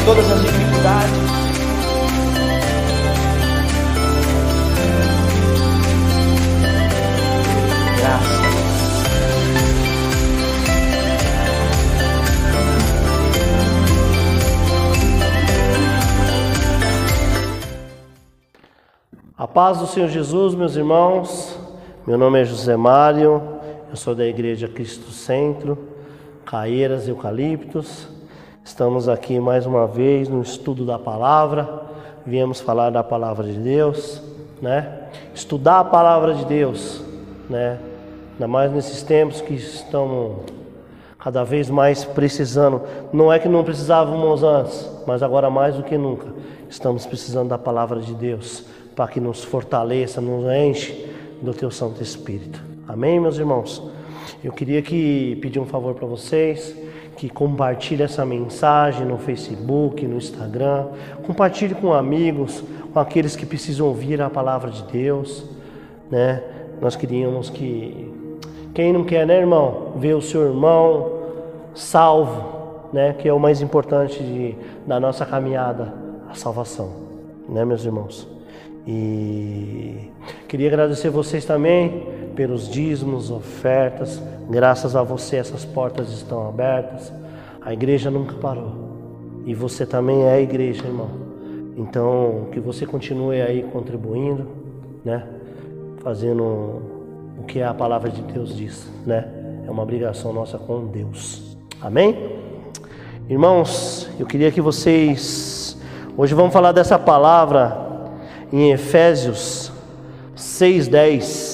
em todas as dificuldades. Graças. A paz do Senhor Jesus, meus irmãos. Meu nome é José Mário, eu sou da Igreja Cristo Centro, Caeiras Eucaliptos. Estamos aqui mais uma vez no estudo da palavra. Viemos falar da palavra de Deus, né? Estudar a palavra de Deus, né? Ainda mais nesses tempos que estamos cada vez mais precisando. Não é que não precisávamos antes, mas agora mais do que nunca estamos precisando da palavra de Deus para que nos fortaleça, nos enche do teu Santo Espírito. Amém, meus irmãos? Eu queria que pedir um favor para vocês que compartilhe essa mensagem no Facebook, no Instagram, compartilhe com amigos, com aqueles que precisam ouvir a palavra de Deus, né? Nós queríamos que quem não quer, né, irmão, ver o seu irmão salvo, né, que é o mais importante de, da nossa caminhada, a salvação, né, meus irmãos? E queria agradecer vocês também pelos dízimos, ofertas. Graças a você essas portas estão abertas. A igreja nunca parou. E você também é a igreja, irmão. Então, que você continue aí contribuindo, né? Fazendo o que a palavra de Deus diz, né? É uma obrigação nossa com Deus. Amém? Irmãos, eu queria que vocês hoje vamos falar dessa palavra em Efésios 6:10,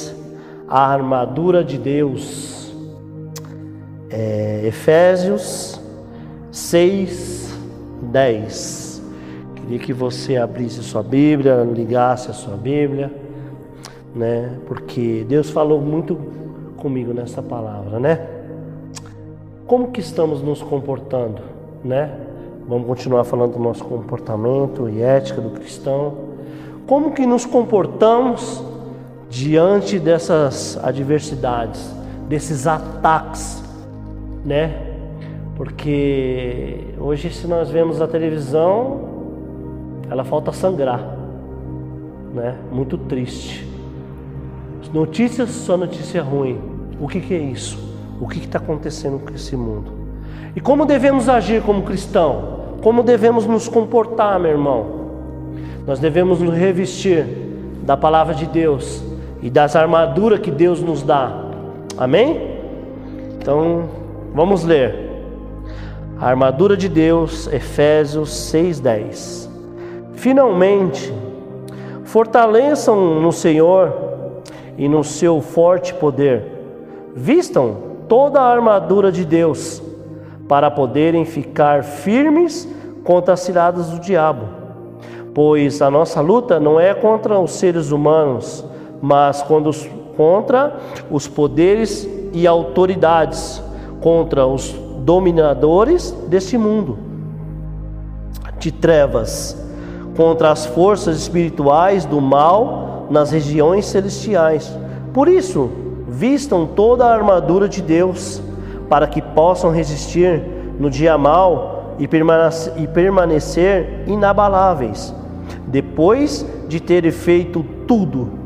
a armadura de Deus. É, Efésios 6:10. Queria que você abrisse sua Bíblia, ligasse a sua Bíblia, né? Porque Deus falou muito comigo nessa palavra, né? Como que estamos nos comportando, né? Vamos continuar falando do nosso comportamento e ética do cristão. Como que nos comportamos diante dessas adversidades, desses ataques, né? Porque hoje se nós vemos a televisão, ela falta sangrar, né? Muito triste. Notícias só notícia ruim. O que, que é isso? O que está acontecendo com esse mundo? E como devemos agir como cristão? Como devemos nos comportar, meu irmão? Nós devemos nos revestir da palavra de Deus e das armaduras que Deus nos dá. Amém? Então, vamos ler. A armadura de Deus, Efésios 6:10. Finalmente, fortaleçam no Senhor e no seu forte poder. Vistam toda a armadura de Deus para poderem ficar firmes contra as ciladas do diabo pois a nossa luta não é contra os seres humanos, mas contra os poderes e autoridades, contra os dominadores deste mundo de trevas, contra as forças espirituais do mal nas regiões celestiais. Por isso, vistam toda a armadura de Deus, para que possam resistir no dia mal e permanecer inabaláveis depois de terem feito tudo.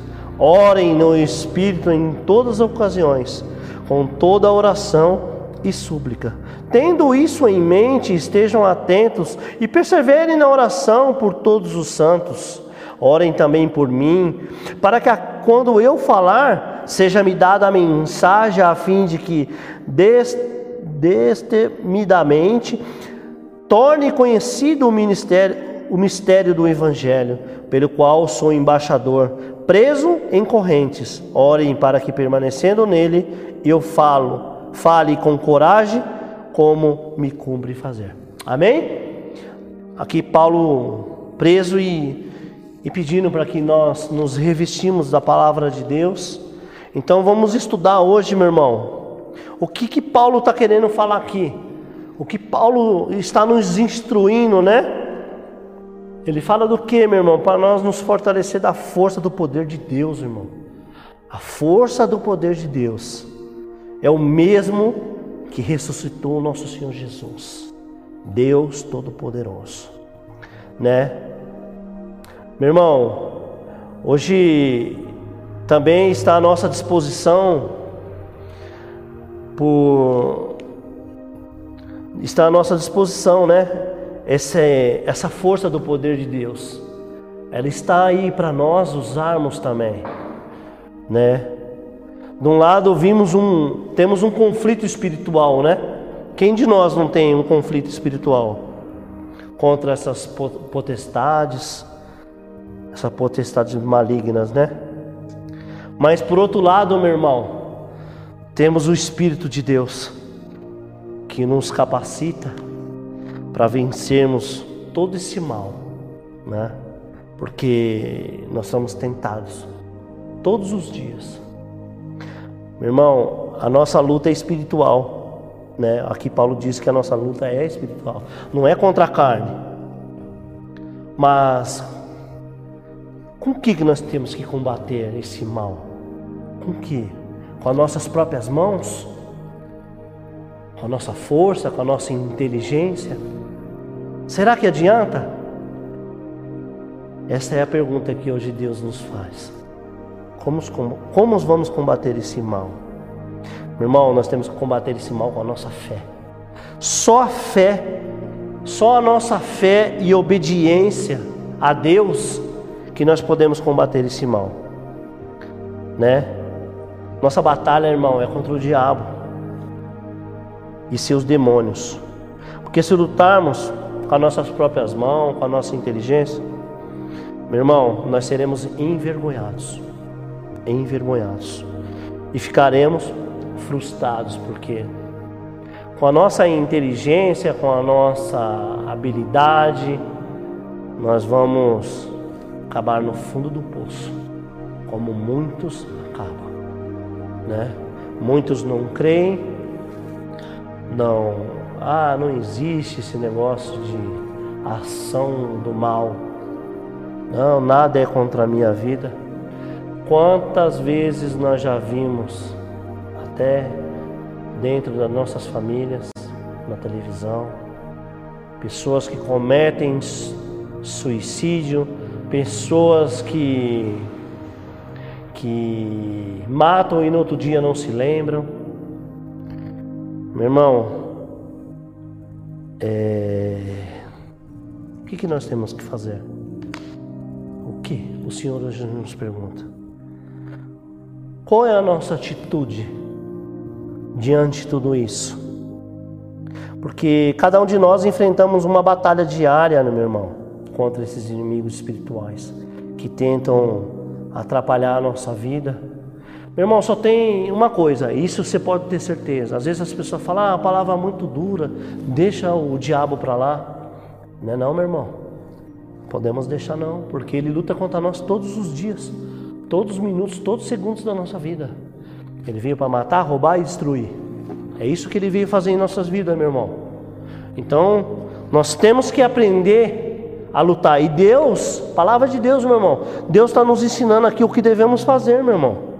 Orem no Espírito em todas as ocasiões, com toda oração e súplica. Tendo isso em mente, estejam atentos e perseverem na oração por todos os santos. Orem também por mim, para que quando eu falar, seja-me dada a mensagem a fim de que destemidamente torne conhecido o ministério, o mistério do Evangelho, pelo qual sou embaixador, preso em correntes. Orem para que permanecendo nele eu falo, fale com coragem, como me cumpre fazer. Amém? Aqui Paulo preso e, e pedindo para que nós nos revestimos da palavra de Deus. Então vamos estudar hoje, meu irmão, o que que Paulo está querendo falar aqui, o que Paulo está nos instruindo, né? Ele fala do que, meu irmão? Para nós nos fortalecer da força do poder de Deus, irmão. A força do poder de Deus é o mesmo que ressuscitou o nosso Senhor Jesus, Deus Todo-Poderoso, né? Meu irmão, hoje também está à nossa disposição por está à nossa disposição, né? Essa, essa força do poder de Deus. Ela está aí para nós usarmos também, né? De um lado vimos um, temos um conflito espiritual, né? Quem de nós não tem um conflito espiritual contra essas potestades, essas potestades malignas, né? Mas por outro lado, meu irmão, temos o Espírito de Deus que nos capacita para vencermos todo esse mal, né? Porque nós somos tentados todos os dias. Meu irmão, a nossa luta é espiritual, né? Aqui Paulo diz que a nossa luta é espiritual, não é contra a carne. Mas com o que nós temos que combater esse mal? Com que? Com as nossas próprias mãos? Com a nossa força, com a nossa inteligência? Será que adianta? Essa é a pergunta que hoje Deus nos faz. Como, como, vamos combater esse mal? Meu irmão, nós temos que combater esse mal com a nossa fé. Só a fé, só a nossa fé e obediência a Deus que nós podemos combater esse mal, né? Nossa batalha, irmão, é contra o diabo e seus demônios. Porque se lutarmos com as nossas próprias mãos, com a nossa inteligência, meu irmão, nós seremos envergonhados. Envergonhados. E ficaremos frustrados, porque com a nossa inteligência, com a nossa habilidade, nós vamos acabar no fundo do poço, como muitos acabam né? Muitos não creem, não, ah, não existe esse negócio de ação do mal. Não, nada é contra a minha vida. Quantas vezes nós já vimos, até dentro das nossas famílias, na televisão, pessoas que cometem suicídio, pessoas que que matam e no outro dia não se lembram. Meu irmão, é... o que, que nós temos que fazer? O que? O Senhor hoje nos pergunta. Qual é a nossa atitude diante de tudo isso? Porque cada um de nós enfrentamos uma batalha diária, né, meu irmão, contra esses inimigos espirituais que tentam atrapalhar a nossa vida. Meu irmão, só tem uma coisa, isso você pode ter certeza. Às vezes as pessoas falam, ah, a palavra é muito dura, deixa o diabo para lá. Não é não, meu irmão. Podemos deixar não, porque ele luta contra nós todos os dias, todos os minutos, todos os segundos da nossa vida. Ele veio para matar, roubar e destruir. É isso que ele veio fazer em nossas vidas, meu irmão. Então, nós temos que aprender a lutar. E Deus, palavra de Deus, meu irmão, Deus está nos ensinando aqui o que devemos fazer, meu irmão,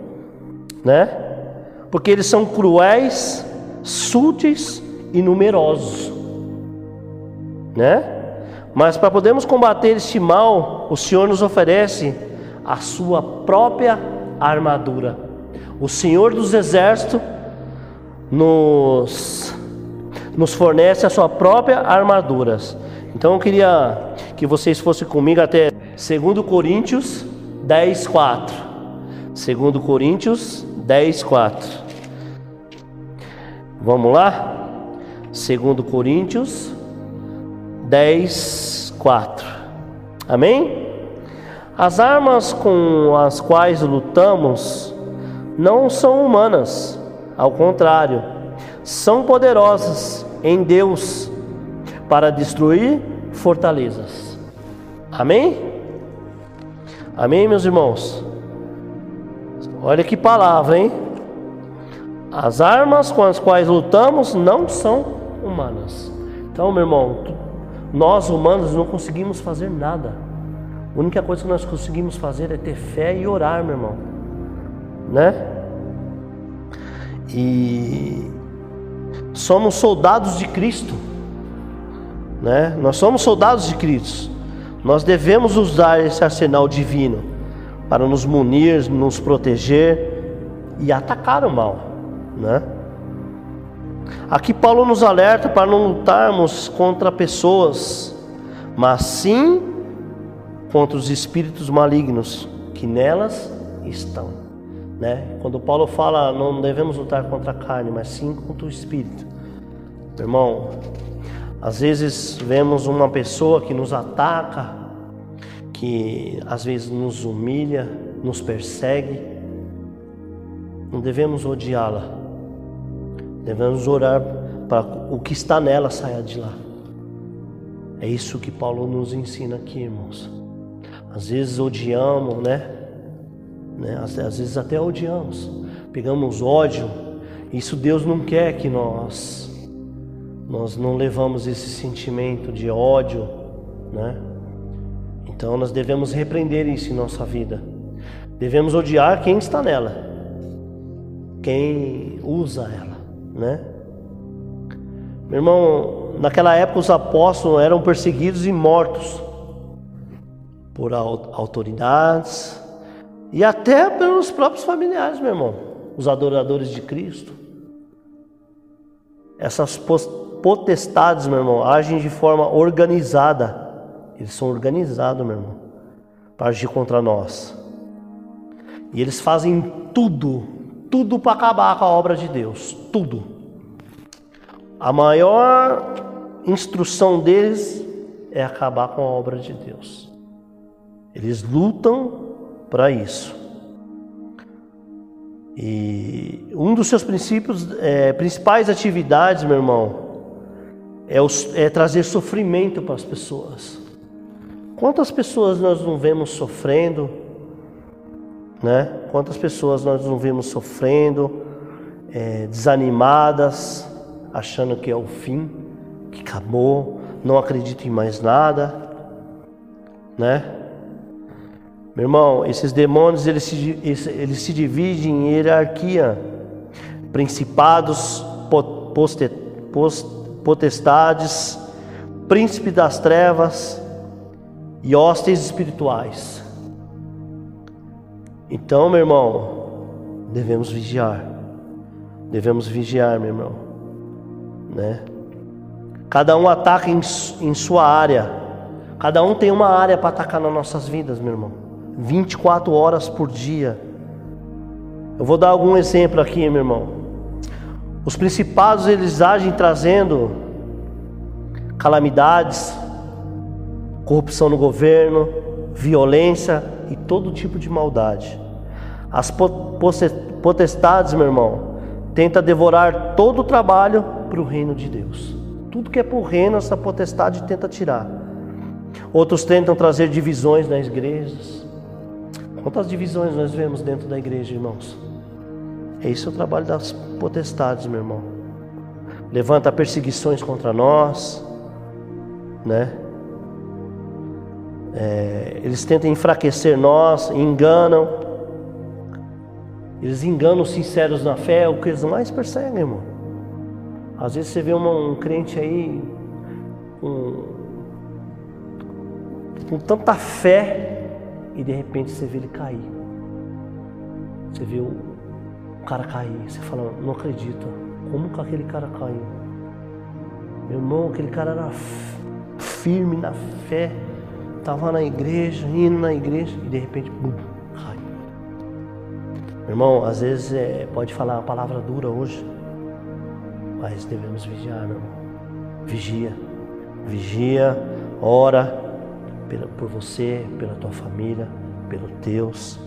né? Porque eles são cruéis, súteis e numerosos, né? Mas para podermos combater este mal, o Senhor nos oferece a sua própria armadura. O Senhor dos Exércitos nos, nos fornece a sua própria armadura. Então eu queria que vocês fossem comigo até 2 Coríntios 10, 4. 2 Coríntios 10, 4. Vamos lá? 2 Coríntios 10, 4. Amém? As armas com as quais lutamos não são humanas, ao contrário, são poderosas em Deus para destruir fortalezas. Amém? Amém, meus irmãos? Olha que palavra, hein? As armas com as quais lutamos não são humanas. Então, meu irmão, nós humanos não conseguimos fazer nada. A única coisa que nós conseguimos fazer é ter fé e orar, meu irmão. Né? E somos soldados de Cristo. Né? Nós somos soldados de Cristo. Nós devemos usar esse arsenal divino para nos munir, nos proteger e atacar o mal, né? Aqui Paulo nos alerta para não lutarmos contra pessoas, mas sim contra os espíritos malignos que nelas estão, né? Quando Paulo fala não devemos lutar contra a carne, mas sim contra o espírito. Irmão, às vezes vemos uma pessoa que nos ataca, que às vezes nos humilha, nos persegue. Não devemos odiá-la. Devemos orar para o que está nela saia de lá. É isso que Paulo nos ensina aqui, irmãos. Às vezes odiamos, né? né? Às, às vezes até odiamos. Pegamos ódio. Isso Deus não quer que nós nós não levamos esse sentimento de ódio, né? Então nós devemos repreender isso em nossa vida. Devemos odiar quem está nela, quem usa ela, né? Meu irmão, naquela época os apóstolos eram perseguidos e mortos por autoridades e até pelos próprios familiares, meu irmão, os adoradores de Cristo. Essas potestades, meu irmão, agem de forma organizada. Eles são organizados, meu irmão, para agir contra nós. E eles fazem tudo, tudo para acabar com a obra de Deus, tudo. A maior instrução deles é acabar com a obra de Deus. Eles lutam para isso. E um dos seus princípios, é, principais atividades, meu irmão, é, é trazer sofrimento para as pessoas. Quantas pessoas nós não vemos sofrendo, né? Quantas pessoas nós não vemos sofrendo, é, desanimadas, achando que é o fim, que acabou, não acredito em mais nada, né? Meu irmão, esses demônios eles se, eles se dividem em hierarquia, principados, potestades, príncipe das trevas e hostes espirituais. Então, meu irmão, devemos vigiar. Devemos vigiar, meu irmão, né? Cada um ataca em, em sua área. Cada um tem uma área para atacar nas nossas vidas, meu irmão. 24 horas por dia. Eu vou dar algum exemplo aqui, meu irmão. Os principados eles agem trazendo calamidades, corrupção no governo, violência e todo tipo de maldade. As potestades, meu irmão, tenta devorar todo o trabalho para o reino de Deus. Tudo que é para o reino, essa potestade tenta tirar. Outros tentam trazer divisões nas igrejas. Quantas divisões nós vemos dentro da igreja, irmãos? É isso o trabalho das potestades, meu irmão. Levanta perseguições contra nós, né? É, eles tentam enfraquecer nós, enganam. Eles enganam os sinceros na fé, é o que eles mais perseguem, irmão. Às vezes você vê uma, um crente aí com, com tanta fé e de repente você vê ele cair. Você vê o, cara cair. Você fala, não acredito. Como que aquele cara caiu? Meu irmão, aquele cara era firme na fé, estava na igreja, indo na igreja, e de repente, bum. Meu irmão, às vezes é, pode falar uma palavra dura hoje, mas devemos vigiar, meu irmão. Vigia, vigia, ora por você, pela tua família, pelos teus.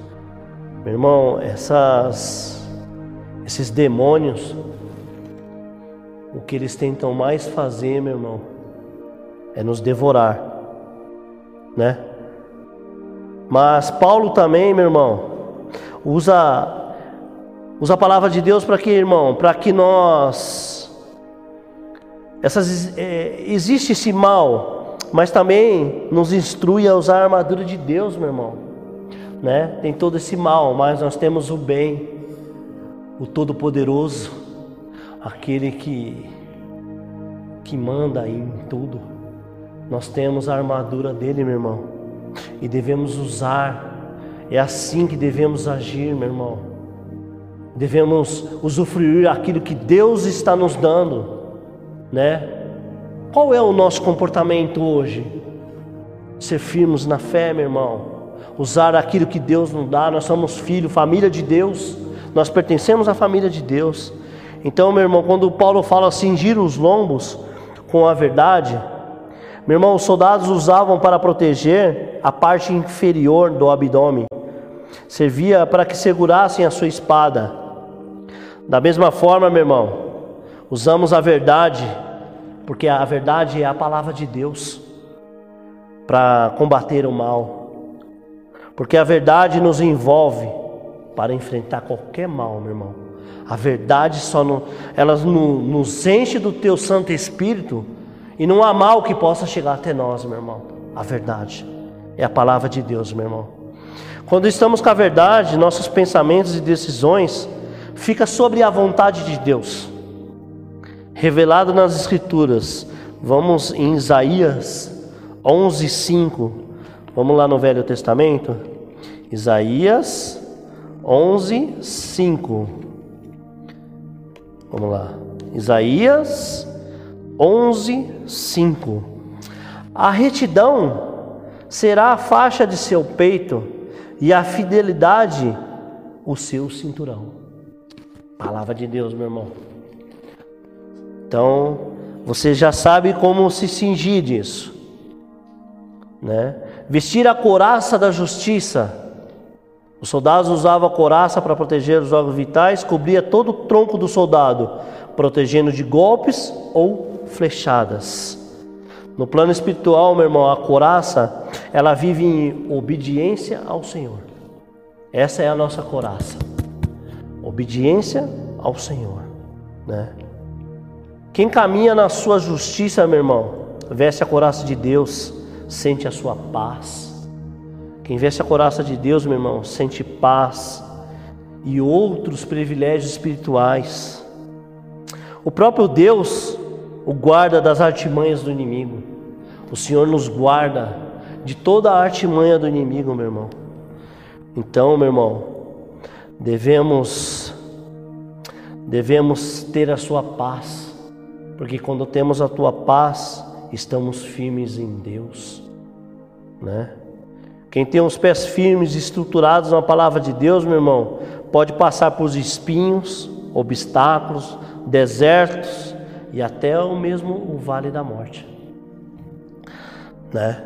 Meu irmão, essas esses demônios, o que eles tentam mais fazer, meu irmão, é nos devorar, né? Mas Paulo também, meu irmão, usa usa a palavra de Deus para que, irmão, para que nós essas é, existe esse mal, mas também nos instrui a usar a armadura de Deus, meu irmão. Né? Tem todo esse mal, mas nós temos o bem, o todo-poderoso, aquele que que manda em tudo. Nós temos a armadura dele, meu irmão, e devemos usar. É assim que devemos agir, meu irmão. Devemos usufruir aquilo que Deus está nos dando, né? Qual é o nosso comportamento hoje? Ser firmes na fé, meu irmão. Usar aquilo que Deus nos dá. Nós somos filho, família de Deus. Nós pertencemos à família de Deus. Então, meu irmão, quando Paulo fala cingir os lombos com a verdade, meu irmão, os soldados usavam para proteger a parte inferior do abdômen. Servia para que segurassem a sua espada. Da mesma forma, meu irmão, usamos a verdade, porque a verdade é a palavra de Deus, para combater o mal. Porque a verdade nos envolve para enfrentar qualquer mal, meu irmão. A verdade só não, ela nos enche do teu Santo Espírito e não há mal que possa chegar até nós, meu irmão. A verdade é a palavra de Deus, meu irmão. Quando estamos com a verdade, nossos pensamentos e decisões fica sobre a vontade de Deus, revelado nas Escrituras. Vamos em Isaías 11:5. Vamos lá no Velho Testamento. Isaías 11:5. Vamos lá. Isaías 11, 5. A retidão será a faixa de seu peito e a fidelidade o seu cinturão. Palavra de Deus, meu irmão. Então, você já sabe como se cingir disso, né? Vestir a couraça da justiça. Os soldados usavam a couraça para proteger os órgãos vitais, cobria todo o tronco do soldado, protegendo de golpes ou flechadas. No plano espiritual, meu irmão, a coraça, ela vive em obediência ao Senhor. Essa é a nossa coraça. Obediência ao Senhor, né? Quem caminha na sua justiça, meu irmão, veste a coraça de Deus, sente a sua paz. Quem veste a coraça de Deus, meu irmão, sente paz e outros privilégios espirituais. O próprio Deus, o guarda das artimanhas do inimigo. O Senhor nos guarda de toda a artimanha do inimigo, meu irmão. Então, meu irmão, devemos devemos ter a sua paz, porque quando temos a tua paz, estamos firmes em Deus, né? Quem tem os pés firmes, estruturados na palavra de Deus, meu irmão, pode passar por espinhos, obstáculos, desertos, e até o mesmo o vale da morte. Né?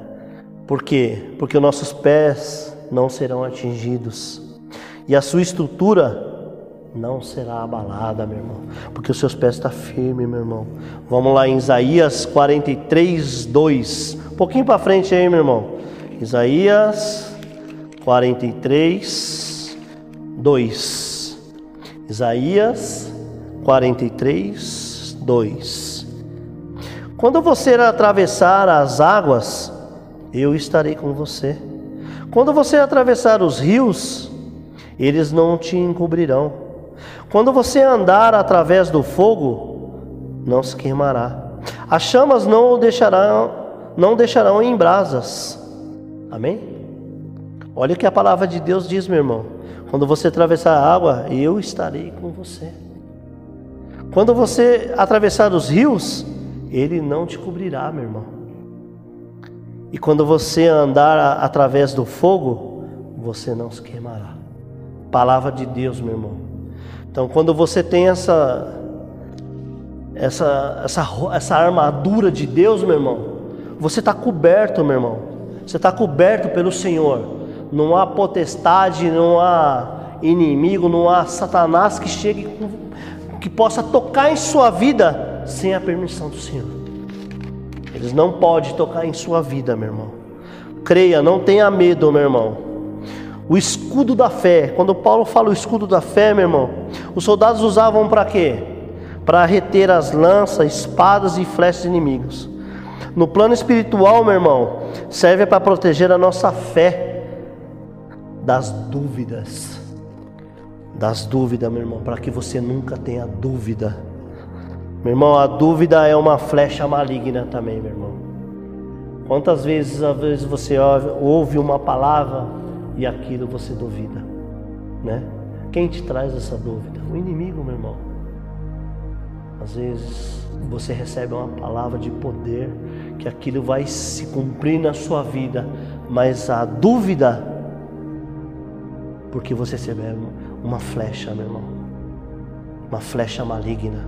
Por quê? Porque os nossos pés não serão atingidos e a sua estrutura não será abalada, meu irmão, porque os seus pés estão firmes, meu irmão. Vamos lá em Isaías 43, 2. Um pouquinho para frente aí, meu irmão. Isaías 43, 2. Isaías 43, 2. Quando você atravessar as águas, eu estarei com você. Quando você atravessar os rios, eles não te encobrirão. Quando você andar através do fogo, não se queimará. As chamas não o deixarão, não deixarão em brasas. Amém? Olha o que a palavra de Deus diz, meu irmão. Quando você atravessar a água, eu estarei com você. Quando você atravessar os rios, ele não te cobrirá, meu irmão. E quando você andar através do fogo, você não se queimará. Palavra de Deus, meu irmão. Então, quando você tem essa essa essa, essa armadura de Deus, meu irmão, você está coberto, meu irmão. Você está coberto pelo Senhor. Não há potestade, não há inimigo, não há Satanás que chegue que possa tocar em sua vida sem a permissão do Senhor. Eles não podem tocar em sua vida, meu irmão. Creia, não tenha medo, meu irmão. O escudo da fé. Quando Paulo fala o escudo da fé, meu irmão, os soldados usavam para quê? Para reter as lanças, espadas e flechas inimigos. No plano espiritual, meu irmão, serve para proteger a nossa fé das dúvidas. Das dúvidas, meu irmão, para que você nunca tenha dúvida. Meu irmão, a dúvida é uma flecha maligna também, meu irmão. Quantas vezes, às vezes você ouve uma palavra e aquilo você duvida, né? Quem te traz essa dúvida? O inimigo, meu irmão. Às vezes você recebe uma palavra de poder que aquilo vai se cumprir na sua vida, mas a dúvida, porque você recebeu uma flecha, meu irmão, uma flecha maligna,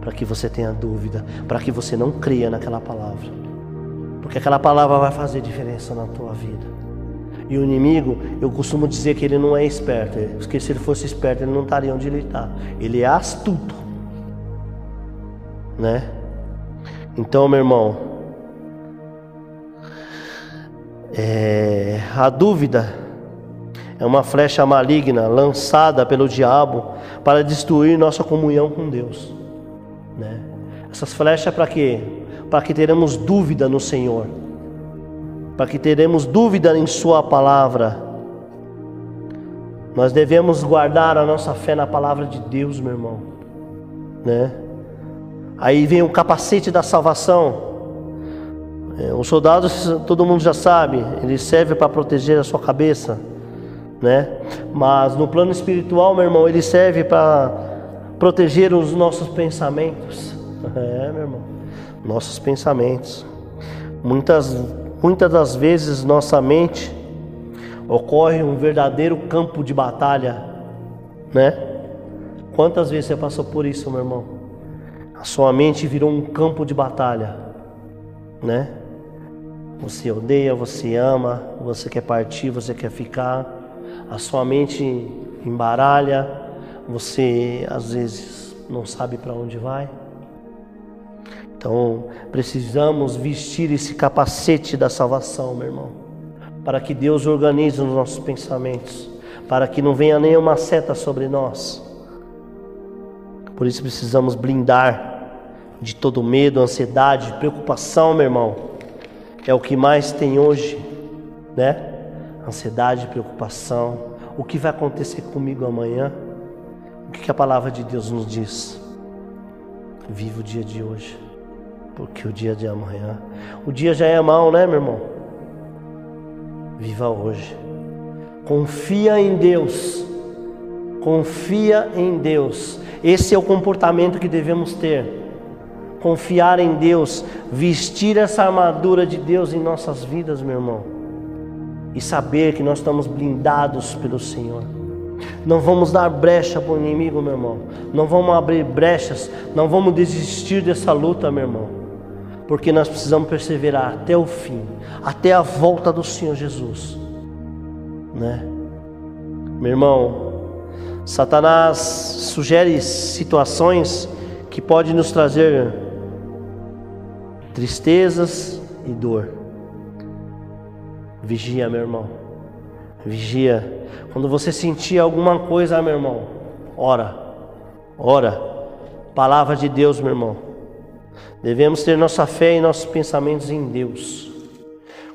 para que você tenha dúvida, para que você não creia naquela palavra, porque aquela palavra vai fazer diferença na tua vida. E o inimigo, eu costumo dizer que ele não é esperto, porque se ele fosse esperto, ele não estaria onde ele está. Ele é astuto, né? Então, meu irmão, é, a dúvida é uma flecha maligna lançada pelo diabo para destruir nossa comunhão com Deus. Né? Essas flechas para quê? Para que teremos dúvida no Senhor, para que teremos dúvida em Sua palavra. Nós devemos guardar a nossa fé na palavra de Deus, meu irmão. Né? Aí vem o capacete da salvação. É, os soldados, todo mundo já sabe, ele serve para proteger a sua cabeça, né? Mas no plano espiritual, meu irmão, ele serve para proteger os nossos pensamentos. É, meu irmão, nossos pensamentos. Muitas, muitas das vezes nossa mente ocorre um verdadeiro campo de batalha, né? Quantas vezes você passou por isso, meu irmão? A sua mente virou um campo de batalha, né? Você odeia, você ama, você quer partir, você quer ficar. A sua mente embaralha, você às vezes não sabe para onde vai. Então, precisamos vestir esse capacete da salvação, meu irmão, para que Deus organize os nossos pensamentos, para que não venha nenhuma seta sobre nós. Por isso precisamos blindar de todo medo, ansiedade, preocupação, meu irmão é o que mais tem hoje, né? Ansiedade, preocupação. O que vai acontecer comigo amanhã? O que a palavra de Deus nos diz? Viva o dia de hoje, porque o dia de amanhã, o dia já é mal, né, meu irmão? Viva hoje. Confia em Deus. Confia em Deus. Esse é o comportamento que devemos ter confiar em Deus, vestir essa armadura de Deus em nossas vidas, meu irmão, e saber que nós estamos blindados pelo Senhor. Não vamos dar brecha para o inimigo, meu irmão. Não vamos abrir brechas, não vamos desistir dessa luta, meu irmão. Porque nós precisamos perseverar até o fim, até a volta do Senhor Jesus. Né? Meu irmão, Satanás sugere situações que podem nos trazer tristezas e dor. Vigia, meu irmão. Vigia. Quando você sentir alguma coisa, meu irmão, ora. Ora. Palavra de Deus, meu irmão. Devemos ter nossa fé e nossos pensamentos em Deus.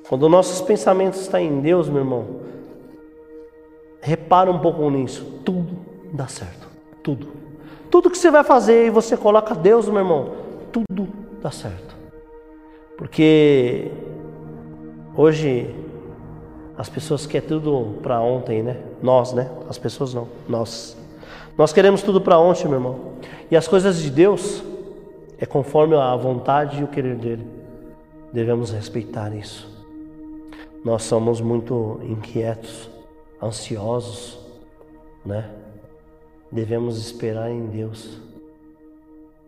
Quando nossos pensamentos estão em Deus, meu irmão, repara um pouco nisso. Tudo dá certo. Tudo. Tudo que você vai fazer e você coloca Deus, meu irmão, tudo dá certo. Porque hoje as pessoas querem tudo para ontem, né? Nós, né? As pessoas não, nós. Nós queremos tudo para ontem, meu irmão. E as coisas de Deus é conforme a vontade e o querer dele. Devemos respeitar isso. Nós somos muito inquietos, ansiosos, né? Devemos esperar em Deus,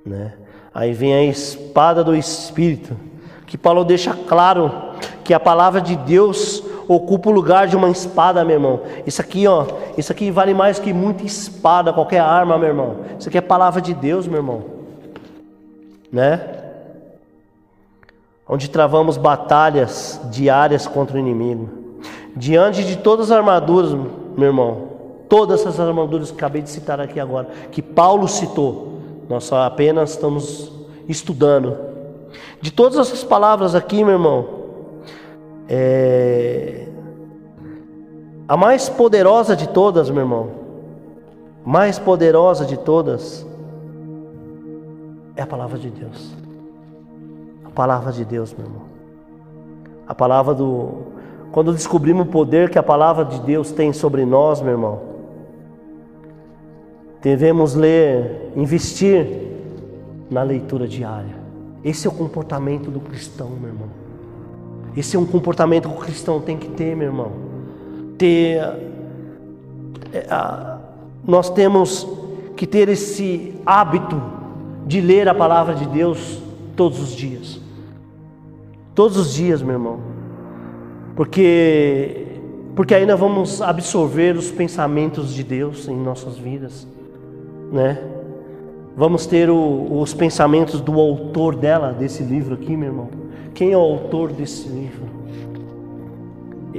né? Aí vem a espada do Espírito que Paulo deixa claro que a palavra de Deus ocupa o lugar de uma espada, meu irmão. Isso aqui, ó, isso aqui vale mais que muita espada, qualquer arma, meu irmão. Isso aqui é palavra de Deus, meu irmão. Né? Onde travamos batalhas diárias contra o inimigo. Diante de todas as armaduras, meu irmão, todas essas armaduras que acabei de citar aqui agora, que Paulo citou, nós só apenas estamos estudando. De todas essas palavras aqui, meu irmão, é... a mais poderosa de todas, meu irmão, mais poderosa de todas, é a palavra de Deus. A palavra de Deus, meu irmão. A palavra do. Quando descobrimos o poder que a palavra de Deus tem sobre nós, meu irmão, devemos ler, investir na leitura diária. Esse é o comportamento do cristão, meu irmão. Esse é um comportamento que o cristão tem que ter, meu irmão. Ter. É, nós temos que ter esse hábito de ler a palavra de Deus todos os dias. Todos os dias, meu irmão. Porque porque aí nós vamos absorver os pensamentos de Deus em nossas vidas, né? Vamos ter o, os pensamentos do autor dela, desse livro aqui, meu irmão. Quem é o autor desse livro?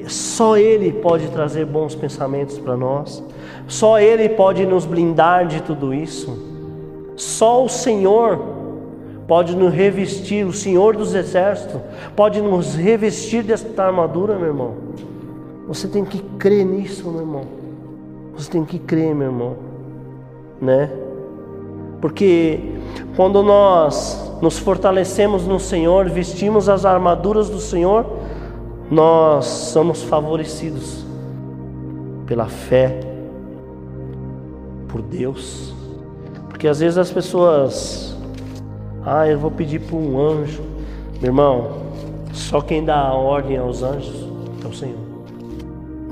Só ele pode trazer bons pensamentos para nós. Só ele pode nos blindar de tudo isso. Só o Senhor pode nos revestir, o Senhor dos exércitos pode nos revestir desta armadura, meu irmão. Você tem que crer nisso, meu irmão. Você tem que crer, meu irmão, né? Porque quando nós nos fortalecemos no Senhor, vestimos as armaduras do Senhor, nós somos favorecidos pela fé, por Deus porque às vezes as pessoas, ah, eu vou pedir para um anjo. Meu irmão, só quem dá a ordem aos anjos é o Senhor.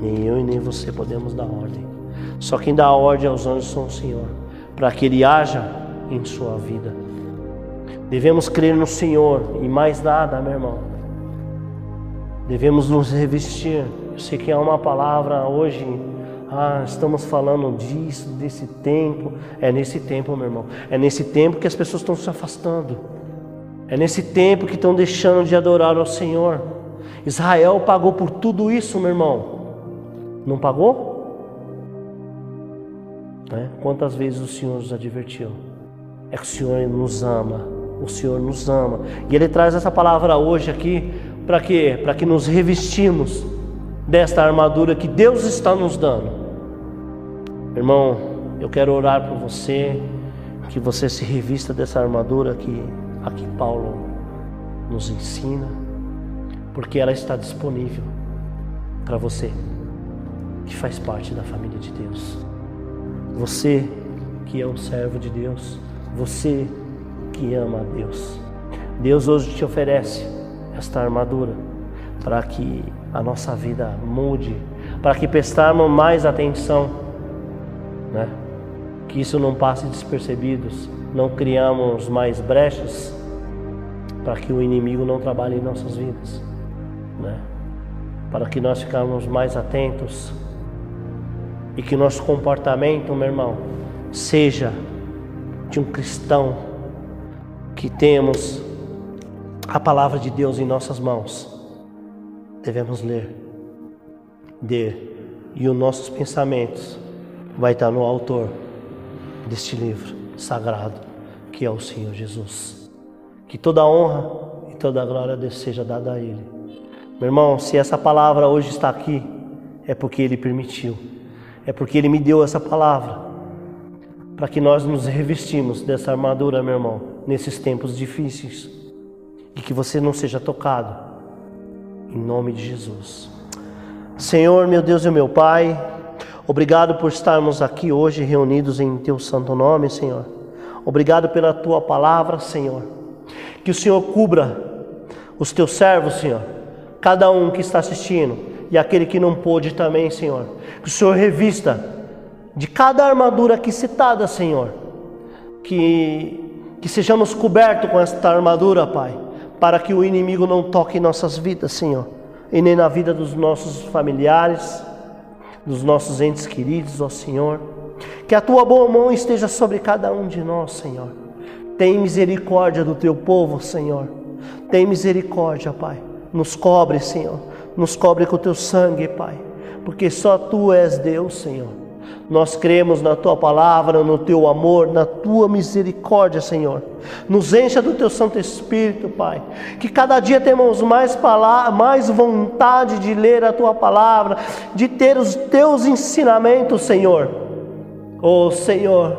Nem eu e nem você podemos dar ordem. Só quem dá a ordem aos anjos é o Senhor, para que Ele haja em sua vida. Devemos crer no Senhor e mais nada, meu irmão. Devemos nos revestir. Eu sei que há uma palavra hoje ah, estamos falando disso, desse tempo. É nesse tempo, meu irmão. É nesse tempo que as pessoas estão se afastando. É nesse tempo que estão deixando de adorar ao Senhor. Israel pagou por tudo isso, meu irmão. Não pagou? É? Quantas vezes o Senhor nos advertiu? É que o Senhor nos ama. O Senhor nos ama. E Ele traz essa palavra hoje aqui para quê? Para que nos revestimos desta armadura que Deus está nos dando. Irmão, eu quero orar por você, que você se revista dessa armadura que aqui Paulo nos ensina, porque ela está disponível para você que faz parte da família de Deus. Você que é um servo de Deus, você que ama a Deus. Deus hoje te oferece esta armadura para que a nossa vida mude, para que prestarmos mais atenção, né? que isso não passe despercebidos, não criamos mais brechas para que o inimigo não trabalhe em nossas vidas, né? para que nós ficarmos mais atentos e que nosso comportamento, meu irmão, seja de um cristão que temos a palavra de Deus em nossas mãos devemos ler, ler, e os nossos pensamentos vai estar no autor deste livro sagrado, que é o Senhor Jesus. Que toda honra e toda glória seja dada a Ele. Meu irmão, se essa palavra hoje está aqui, é porque Ele permitiu, é porque Ele me deu essa palavra, para que nós nos revestimos dessa armadura, meu irmão, nesses tempos difíceis, e que você não seja tocado em nome de Jesus. Senhor, meu Deus e meu Pai, obrigado por estarmos aqui hoje reunidos em Teu santo nome, Senhor. Obrigado pela Tua palavra, Senhor. Que o Senhor cubra os Teus servos, Senhor. Cada um que está assistindo e aquele que não pôde também, Senhor. Que o Senhor revista de cada armadura aqui citada, Senhor. Que, que sejamos cobertos com esta armadura, Pai para que o inimigo não toque nossas vidas, Senhor, e nem na vida dos nossos familiares, dos nossos entes queridos, ó Senhor. Que a tua boa mão esteja sobre cada um de nós, Senhor. Tem misericórdia do teu povo, Senhor. Tem misericórdia, Pai. Nos cobre, Senhor. Nos cobre com o teu sangue, Pai, porque só tu és Deus, Senhor. Nós cremos na tua palavra, no teu amor, na tua misericórdia, Senhor. Nos encha do teu Santo Espírito, Pai. Que cada dia temos mais, mais vontade de ler a tua palavra, de ter os teus ensinamentos, Senhor. Oh, Senhor,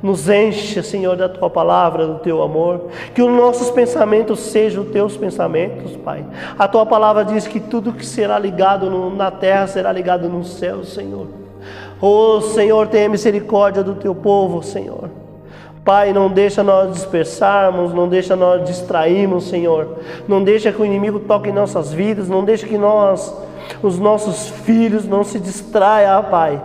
nos enche, Senhor, da tua palavra, do teu amor. Que os nossos pensamentos sejam os teus pensamentos, Pai. A tua palavra diz que tudo que será ligado na terra será ligado no céu, Senhor. Oh Senhor, tenha misericórdia do teu povo, Senhor. Pai, não deixa nós dispersarmos, não deixa nós distrairmos, Senhor. Não deixa que o inimigo toque em nossas vidas, não deixa que nós, os nossos filhos, não se distraiam, Pai.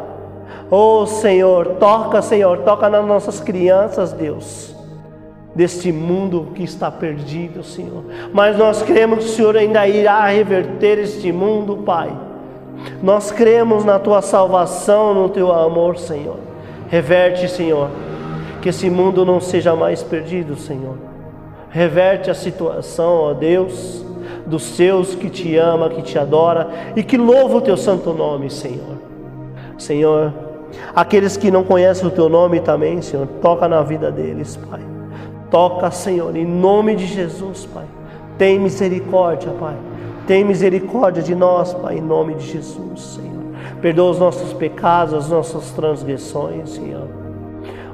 Oh Senhor, toca, Senhor, toca nas nossas crianças, Deus, deste mundo que está perdido, Senhor. Mas nós cremos que o Senhor ainda irá reverter este mundo, Pai. Nós cremos na tua salvação, no teu amor, Senhor. Reverte, Senhor, que esse mundo não seja mais perdido, Senhor. Reverte a situação, ó Deus, dos seus que te ama, que te adora e que louva o teu santo nome, Senhor. Senhor, aqueles que não conhecem o teu nome também, Senhor, toca na vida deles, Pai. Toca, Senhor, em nome de Jesus, Pai. Tem misericórdia, Pai tem misericórdia de nós, Pai, em nome de Jesus, Senhor. Perdoa os nossos pecados, as nossas transgressões, Senhor.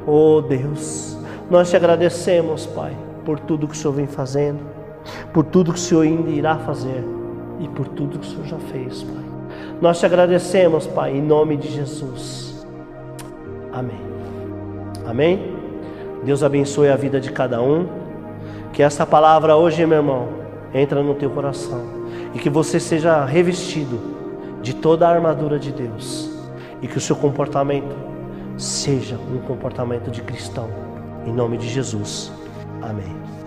Oh Deus, nós te agradecemos, Pai, por tudo que o Senhor vem fazendo, por tudo que o Senhor ainda irá fazer e por tudo que o Senhor já fez, Pai. Nós te agradecemos, Pai, em nome de Jesus. Amém. Amém. Deus abençoe a vida de cada um. Que essa palavra hoje, meu irmão, entra no teu coração e que você seja revestido de toda a armadura de Deus e que o seu comportamento seja um comportamento de cristão. Em nome de Jesus. Amém.